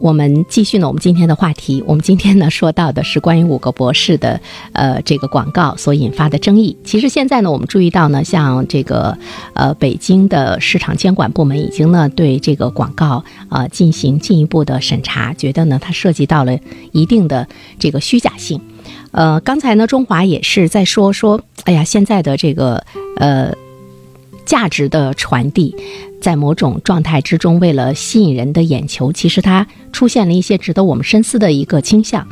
我们继续呢。我们今天的话题，我们今天呢说到的是关于五个博士的呃这个广告所引发的争议。其实现在呢，我们注意到呢，像这个呃北京的市场监管部门已经呢对这个广告呃进行进一步的审查，觉得呢它涉及到了一定的这个虚假性。呃，刚才呢中华也是在说说，哎呀，现在的这个呃价值的传递。在某种状态之中，为了吸引人的眼球，其实它出现了一些值得我们深思的一个倾向。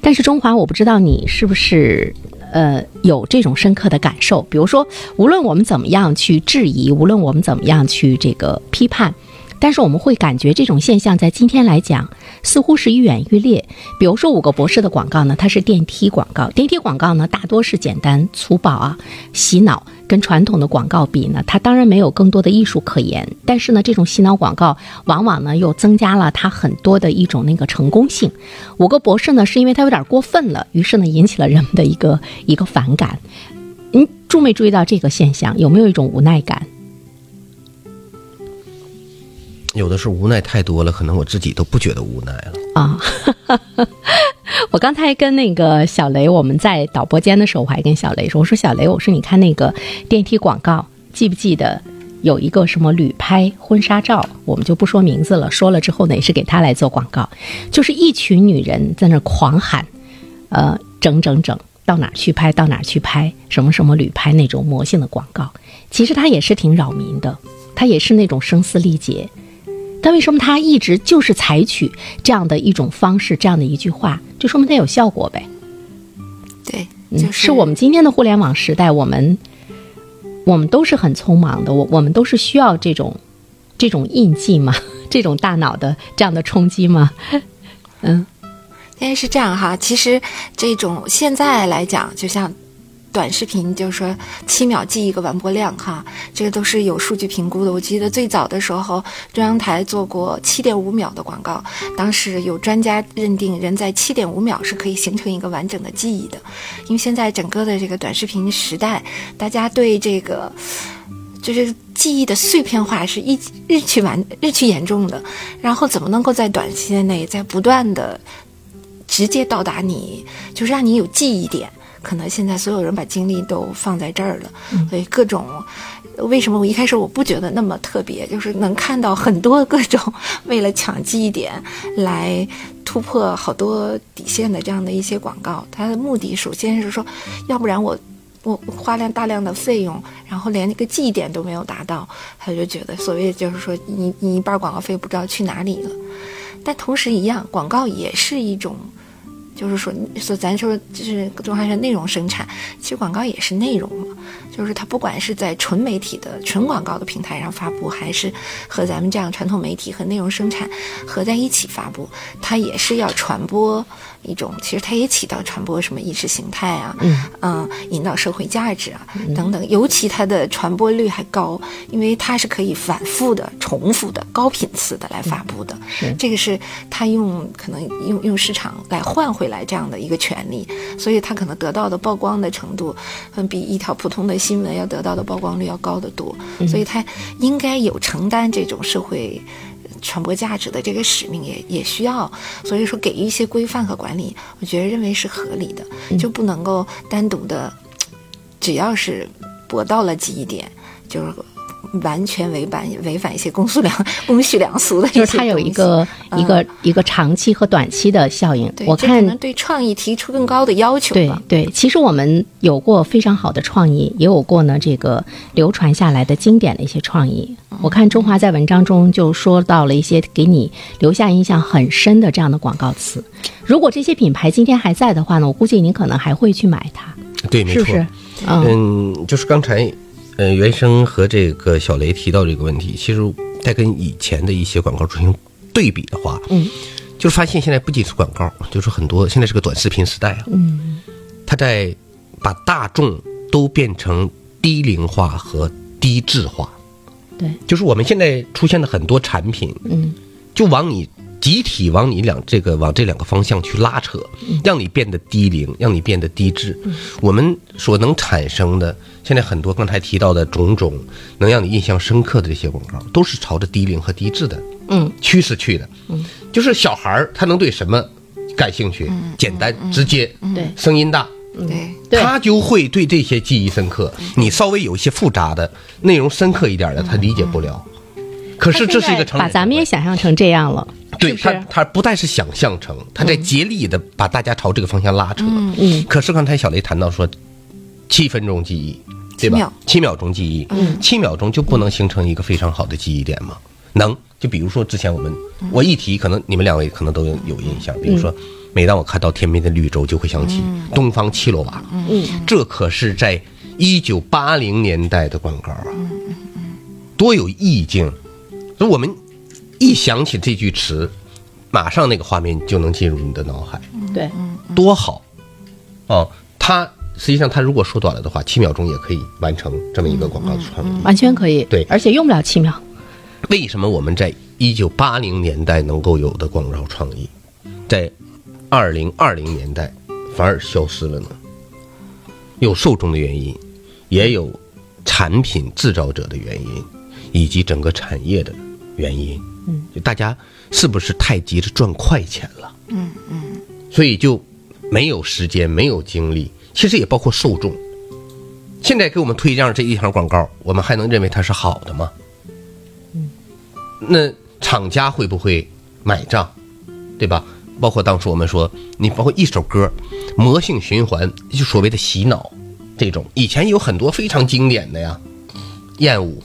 但是中华，我不知道你是不是呃有这种深刻的感受。比如说，无论我们怎么样去质疑，无论我们怎么样去这个批判。但是我们会感觉这种现象在今天来讲似乎是愈演愈烈。比如说五个博士的广告呢，它是电梯广告，电梯广告呢大多是简单粗暴啊，洗脑。跟传统的广告比呢，它当然没有更多的艺术可言。但是呢，这种洗脑广告往往呢又增加了它很多的一种那个成功性。五个博士呢是因为它有点过分了，于是呢引起了人们的一个一个反感。您注没注意到这个现象？有没有一种无奈感？有的是无奈太多了，可能我自己都不觉得无奈了啊。我刚才跟那个小雷，我们在导播间的时候，我还跟小雷说：“我说小雷，我说你看那个电梯广告，记不记得有一个什么旅拍婚纱照？我们就不说名字了，说了之后呢，也是给他来做广告，就是一群女人在那狂喊，呃，整整整，到哪去拍，到哪去拍，什么什么旅拍那种魔性的广告，其实它也是挺扰民的，它也是那种声嘶力竭。”但为什么他一直就是采取这样的一种方式，这样的一句话，就说明它有效果呗？对，就是我们今天的互联网时代，我们我们都是很匆忙的，我我们都是需要这种这种印记嘛，这种大脑的这样的冲击嘛？嗯，因为是这样哈，其实这种现在来讲，就像。短视频就是说七秒记一个完播量哈，这个都是有数据评估的。我记得最早的时候，中央台做过七点五秒的广告，当时有专家认定人在七点五秒是可以形成一个完整的记忆的。因为现在整个的这个短视频时代，大家对这个就是记忆的碎片化是一日趋完日趋严重的。然后怎么能够在短时间内在不断的直接到达你，就是让你有记忆点？可能现在所有人把精力都放在这儿了，所以各种为什么我一开始我不觉得那么特别，就是能看到很多各种 为了抢记忆点来突破好多底线的这样的一些广告，它的目的首先是说，要不然我我花量大量的费用，然后连那个记忆点都没有达到，他就觉得所谓就是说你你一半广告费不知道去哪里了，但同时一样，广告也是一种。就是说，说咱说就是中华是内容生产，其实广告也是内容嘛。就是它不管是在纯媒体的纯广告的平台上发布，还是和咱们这样传统媒体和内容生产合在一起发布，它也是要传播。一种其实它也起到传播什么意识形态啊，嗯，引导社会价值啊等等，尤其它的传播率还高，因为它是可以反复的、重复的、高频次的来发布的。这个是它用可能用用市场来换回来这样的一个权利，所以它可能得到的曝光的程度，嗯，比一条普通的新闻要得到的曝光率要高得多。所以它应该有承担这种社会。传播价值的这个使命也也需要，所以说给予一些规范和管理，我觉得认为是合理的，就不能够单独的，只要是博到了记忆点，就是。完全违反违反一些公序良公序良俗的，就是它有一个一个一个长期和短期的效应。我看对创意提出更高的要求。对对，其实我们有过非常好的创意，也有过呢这个流传下来的经典的一些创意。我看中华在文章中就说到了一些给你留下印象很深的这样的广告词。如果这些品牌今天还在的话呢，我估计您可能还会去买它。对，没错。嗯，就是刚才。嗯，原生和这个小雷提到这个问题，其实在跟以前的一些广告进行对比的话，嗯，就是发现现在不仅是广告，就是很多现在是个短视频时代啊，嗯，他在把大众都变成低龄化和低质化。对，就是我们现在出现的很多产品，嗯，就往你集体往你两这个往这两个方向去拉扯，让你变得低龄，让你变得低智。我们所能产生的，现在很多刚才提到的种种能让你印象深刻的这些广告，都是朝着低龄和低智的嗯。趋势去的。嗯，就是小孩儿他能对什么感兴趣？简单直接，对。声音大。对，对。他就会对这些记忆深刻。你稍微有一些复杂的内容深刻一点的，他理解不了。可是这是一个成把咱们也想象成这样了，对他他不但是想象成，他在竭力的把大家朝这个方向拉扯。嗯可是刚才小雷谈到说，七分钟记忆，对吧七秒？七秒钟记忆，嗯，七秒钟就不能形成一个非常好的记忆点吗？能。就比如说之前我们，我一提，可能你们两位可能都有有印象。比如说，每当我看到天边的绿洲，就会想起东方七罗瓦。嗯，这可是在一九八零年代的广告啊，多有意境。所以我们一想起这句词，马上那个画面就能进入你的脑海，对，多好哦！它实际上，它如果缩短了的话，七秒钟也可以完成这么一个广告的创意。完全可以，对而且用不了七秒，为什么我们在一九八零年代能够有的广告创意，在二零二零年代反而消失了呢？有受众的原因，也有产品制造者的原因，以及整个产业的原因。嗯，就大家是不是太急着赚快钱了？嗯嗯，所以就没有时间，没有精力，其实也包括受众。现在给我们推这样这一条广告，我们还能认为它是好的吗？嗯那厂家会不会买账，对吧？包括当初我们说，你包括一首歌，魔性循环，就所谓的洗脑，这种以前有很多非常经典的呀，燕舞，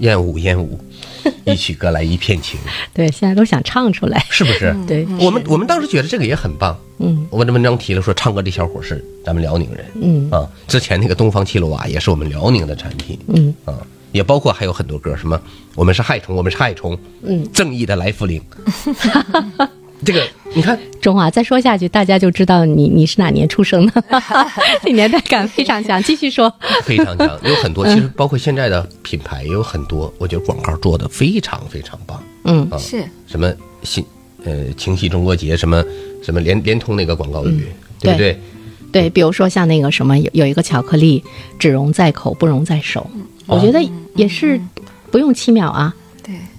燕舞，燕舞，一曲歌来一片情，对，现在都想唱出来，是不是？对，我们我们当时觉得这个也很棒。嗯我的文章提了说，唱歌这小伙是咱们辽宁人嗯啊。之前那个东方七罗瓦也是我们辽宁的产品嗯啊，也包括还有很多歌，什么我们是害虫，我们是害虫，嗯，正义的来福灵。这个你看，中华再说下去，大家就知道你你是哪年出生的，这年代感非常强。继续说，非常强，有很多，其实包括现在的品牌也有很多，我觉得广告做的非常非常棒。嗯。啊。是。什么新呃清晰中国节，什么什么联联通那个广告语，对不对？对，比如说像那个什么，有有一个巧克力，只溶在口，不溶在手，我觉得也是不用七秒啊。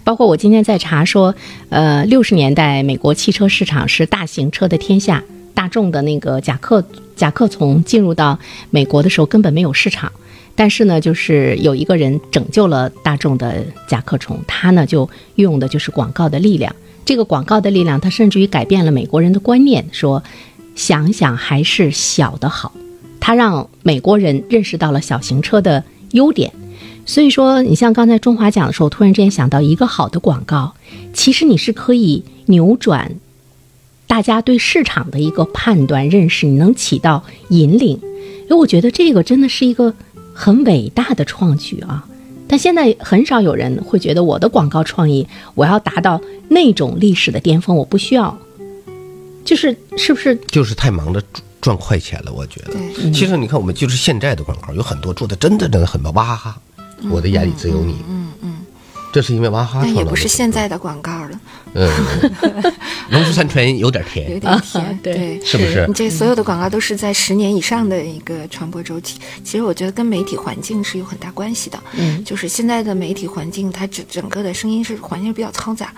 包括我今天在查说，呃，六十年代美国汽车市场是大型车的天下，大众的那个甲壳甲壳虫进入到美国的时候根本没有市场，但是呢，就是有一个人拯救了大众的甲壳虫，他呢就用的就是广告的力量。这个广告的力量，它甚至于改变了美国人的观念，说想想还是小的好。它让美国人认识到了小型车的优点。所以说，你像刚才中华讲的时候，突然之间想到一个好的广告，其实你是可以扭转大家对市场的一个判断认识，你能起到引领。因为我觉得这个真的是一个很伟大的创举啊！但现在很少有人会觉得我的广告创意，我要达到那种历史的巅峰，我不需要。就是是不是？就是太忙着赚赚快钱了，我觉得。对其实你看，我们就是现在的广告，有很多做的真的真的很棒，哇哈哈，我的眼里只有你。嗯嗯，这是因为娃哈哈创造的。但也不是现在的广告了，嗯，农夫山泉有点甜 有，点甜，啊对对。是不是你？这所有的广告都是在十年以上的一个传播周期，其实我觉得跟媒体环境是有很大关系的。嗯，就是现在的媒体环境，它整整个的声音是环境比较嘈杂。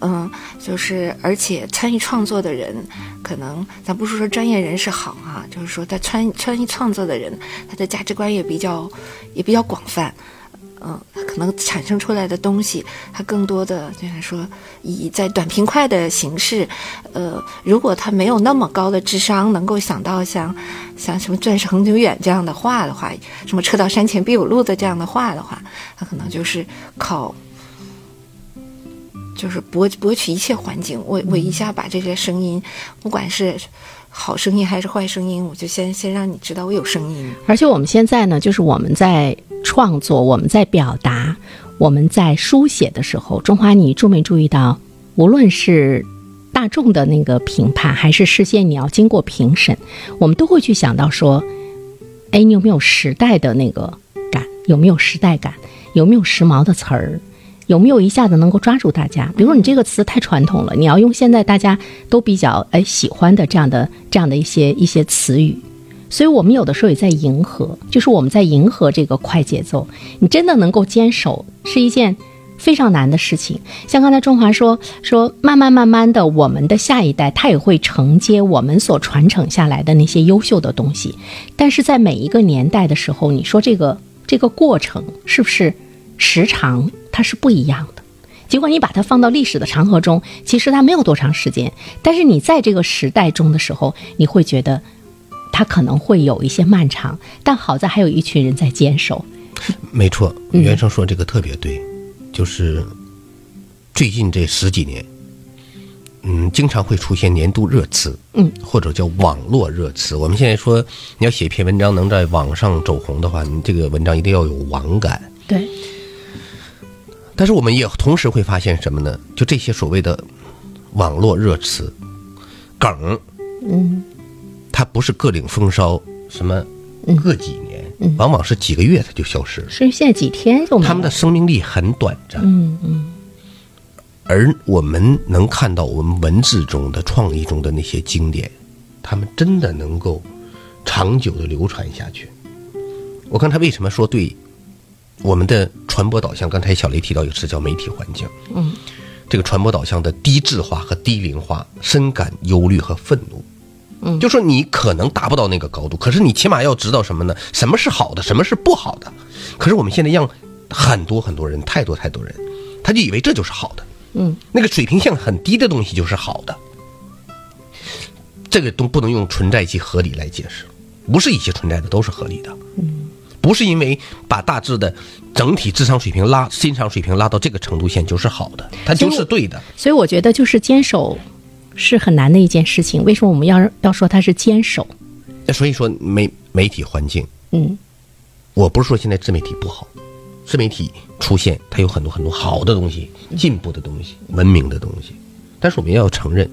嗯就是而且参与创作的人，可能咱不是说专业人士好哈、就是说他参参与创作的人，他的价值观也比较也比较广泛。嗯，可能产生出来的东西，它更多的就是说，以在短平快的形式，呃，如果他没有那么高的智商，能够想到像像什么“钻石恒久远”这样的话的话，什么“车到山前必有路”的这样的话的话，他可能就是靠，就是博博取一切环境，我我一下把这些声音，不管是好声音还是坏声音，我就先先让你知道我有声音。而且我们现在呢，就是我们在创作、我们在表达、我们在书写的时候，中华，你注没注意到，无论是大众的那个评判，还是事先你要经过评审，我们都会去想到说，哎，你有没有时代的那个感有没有时代感，有没有时髦的词儿，有没有一下子能够抓住大家？比如说你这个词太传统了，你要用现在大家都比较哎喜欢的这样的这样的一些一些词语。所以我们有的时候也在迎合，就是我们在迎合这个快节奏。你真的能够坚守，是一件。非常难的事情，像刚才中华说说，慢慢慢慢的，我们的下一代他也会承接我们所传承下来的那些优秀的东西。但是在每一个年代的时候，你说这个这个过程是不是时长它是不一样的？尽管你把它放到历史的长河中，其实它没有多长时间，但是你在这个时代中的时候，你会觉得它可能会有一些漫长。但好在还有一群人在坚守。没错，袁生说这个特别对。就是最近这十几年，嗯，经常会出现年度热词，嗯，或者叫网络热词。我们现在说，你要写一篇文章能在网上走红的话，你这个文章一定要有网感。对。但是我们也同时会发现什么呢？就这些所谓的网络热词、梗，嗯，它不是各领风骚，什么个几年。往往是几个月它就消失了，是现在几天就他们的生命力很短暂。嗯嗯。而我们能看到我们文字中的创意中的那些经典，他们真的能够长久的流传下去。我刚才为什么说对我们的传播导向？刚才小雷提到一个词叫媒体环境。嗯。这个传播导向的低质化和低龄化，深感忧虑和愤怒。嗯，就说你可能达不到那个高度，可是你起码要知道什么呢？什么是好的，什么是不好的？可是我们现在让很多很多人，太多太多人，他就以为这就是好的。嗯，那个水平线很低的东西就是好的。这个都不能用存在即合理来解释，不是一切存在的都是合理的。嗯，不是因为把大致的整体智商水平拉欣赏水平拉到这个程度线就是好的，它就是对的。所以我觉得就是坚守。是很难的一件事情。为什么我们要要说它是坚守？那所以说媒媒体环境，嗯，我不是说现在自媒体不好，自媒体出现它有很多很多好的东西、进步的东西、文明的东西。但是我们要承认，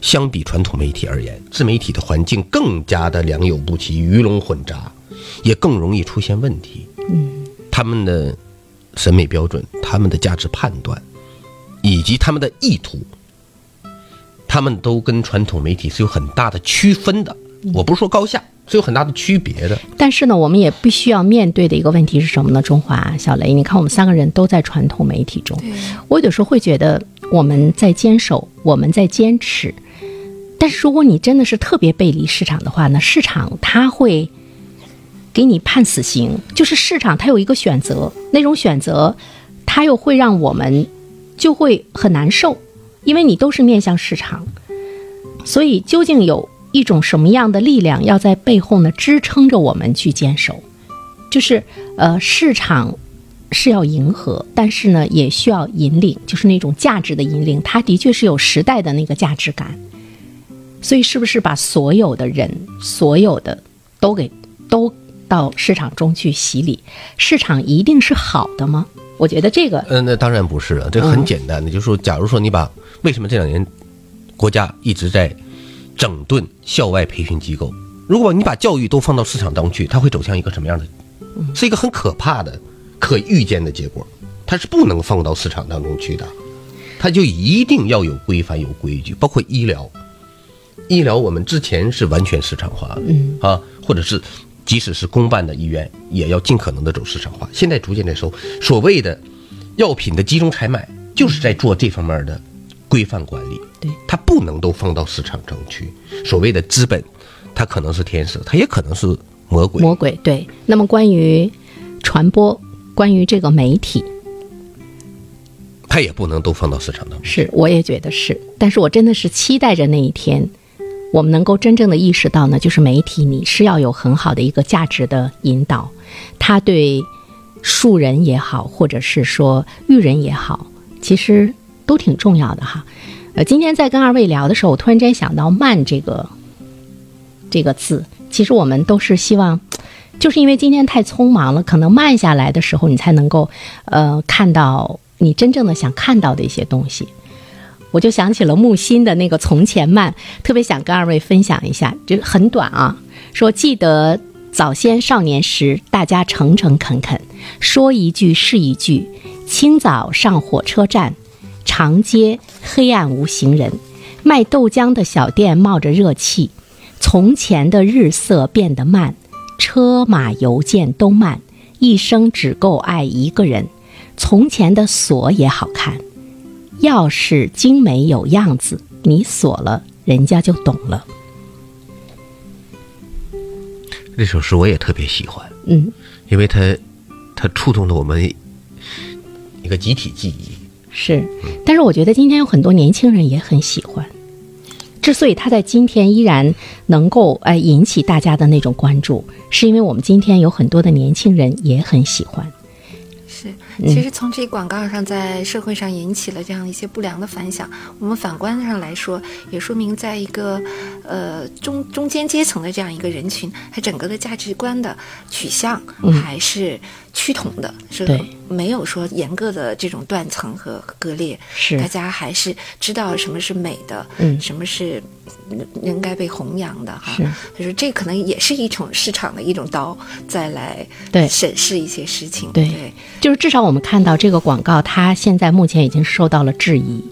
相比传统媒体而言，自媒体的环境更加的良莠不齐、鱼龙混杂，也更容易出现问题。嗯，他们的审美标准、他们的价值判断，以及他们的意图。他们都跟传统媒体是有很大的区分的，我不是说高下，是有很大的区别的。但是呢，我们也必须要面对的一个问题是什么呢？中华小雷，你看我们三个人都在传统媒体中，我有时候会觉得我们在坚守，我们在坚持。但是如果你真的是特别背离市场的话呢，市场它会给你判死刑，就是市场它有一个选择，那种选择，它又会让我们就会很难受。因为你都是面向市场，所以究竟有一种什么样的力量要在背后呢支撑着我们去坚守？就是呃，市场是要迎合，但是呢也需要引领，就是那种价值的引领。它的确是有时代的那个价值感。所以是不是把所有的人、所有的都给都到市场中去洗礼？市场一定是好的吗？我觉得这个，嗯，那当然不是了。这很简单的，就是说，假如说你把为什么这两年国家一直在整顿校外培训机构，如果你把教育都放到市场当中去，它会走向一个什么样的？是一个很可怕的、可预见的结果。它是不能放到市场当中去的，它就一定要有规范、有规矩，包括医疗。医疗我们之前是完全市场化的，嗯啊，或者是。即使是公办的医院，也要尽可能的走市场化。现在逐渐在收所谓的药品的集中采买，就是在做这方面的规范管理。对，它不能都放到市场上去。所谓的资本，它可能是天使，它也可能是魔鬼。魔鬼对。那么关于传播，关于这个媒体，它也不能都放到市场当中。是，我也觉得是。但是我真的是期待着那一天。我们能够真正的意识到呢，就是媒体你是要有很好的一个价值的引导，它对树人也好，或者是说育人也好，其实都挺重要的哈。呃，今天在跟二位聊的时候，我突然间想到“慢”这个这个字，其实我们都是希望，就是因为今天太匆忙了，可能慢下来的时候，你才能够呃看到你真正的想看到的一些东西。我就想起了木心的那个《从前慢》，特别想跟二位分享一下，就很短啊。说记得早先少年时，大家诚诚恳恳，说一句是一句。清早上火车站，长街黑暗无行人，卖豆浆的小店冒着热气。从前的日色变得慢，车马邮件都慢，一生只够爱一个人。从前的锁也好看，钥匙精美有样子，你锁了，人家就懂了。这首诗我也特别喜欢，嗯，因为它它触动了我们一个集体记忆。是，但是我觉得今天有很多年轻人也很喜欢。之所以他在今天依然能够呃引起大家的那种关注，是因为我们今天有很多的年轻人也很喜欢。是，其实从这广告上在社会上引起了这样一些不良的反响，我们反观上来说，也说明在一个呃中中间阶层的这样一个人群，他整个的价值观的取向还是趋同的，是没有说严格的这种断层和割裂，是。大家还是知道什么是美的，嗯，什么是应该被弘扬的哈，是，就是这可能也是一种市场的一种刀，再来对。审视一些事情，对。对。就是至少我们看到这个广告，它现在目前已经受到了质疑，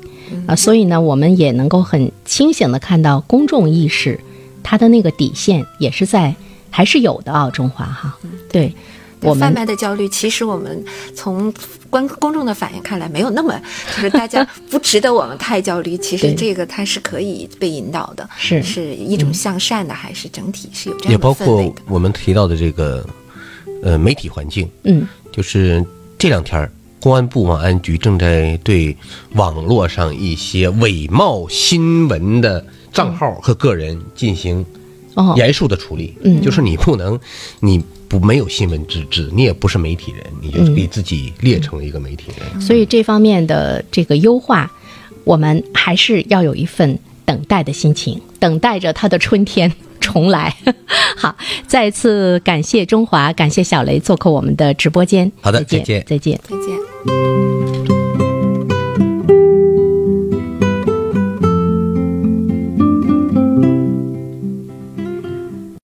啊，所以呢，我们也能够很清醒的看到公众意识，它的那个底线也是在还是有的啊，中华哈，对，我贩卖的焦虑，其实我们从观公众的反应看来，没有那么就是大家 不值得我们太焦虑。其实这个它是可以被引导的，是是一种向善的，还是整体是有这样的也包括。我们提到的这个呃媒体环境，嗯就是这两天儿公安部网安局正在对网络上一些伪冒新闻的账号和个人进行哦严肃的处理。嗯就是你不能，你不没有新闻资质，你也不是媒体人，你就给自己列成了一个媒体人。所以这方面的这个优化，我们还是要有一份等待的心情，等待着它的春天重来。好，再次感谢中华，感谢小雷做客我们的直播间。好的再见再见再见。再见。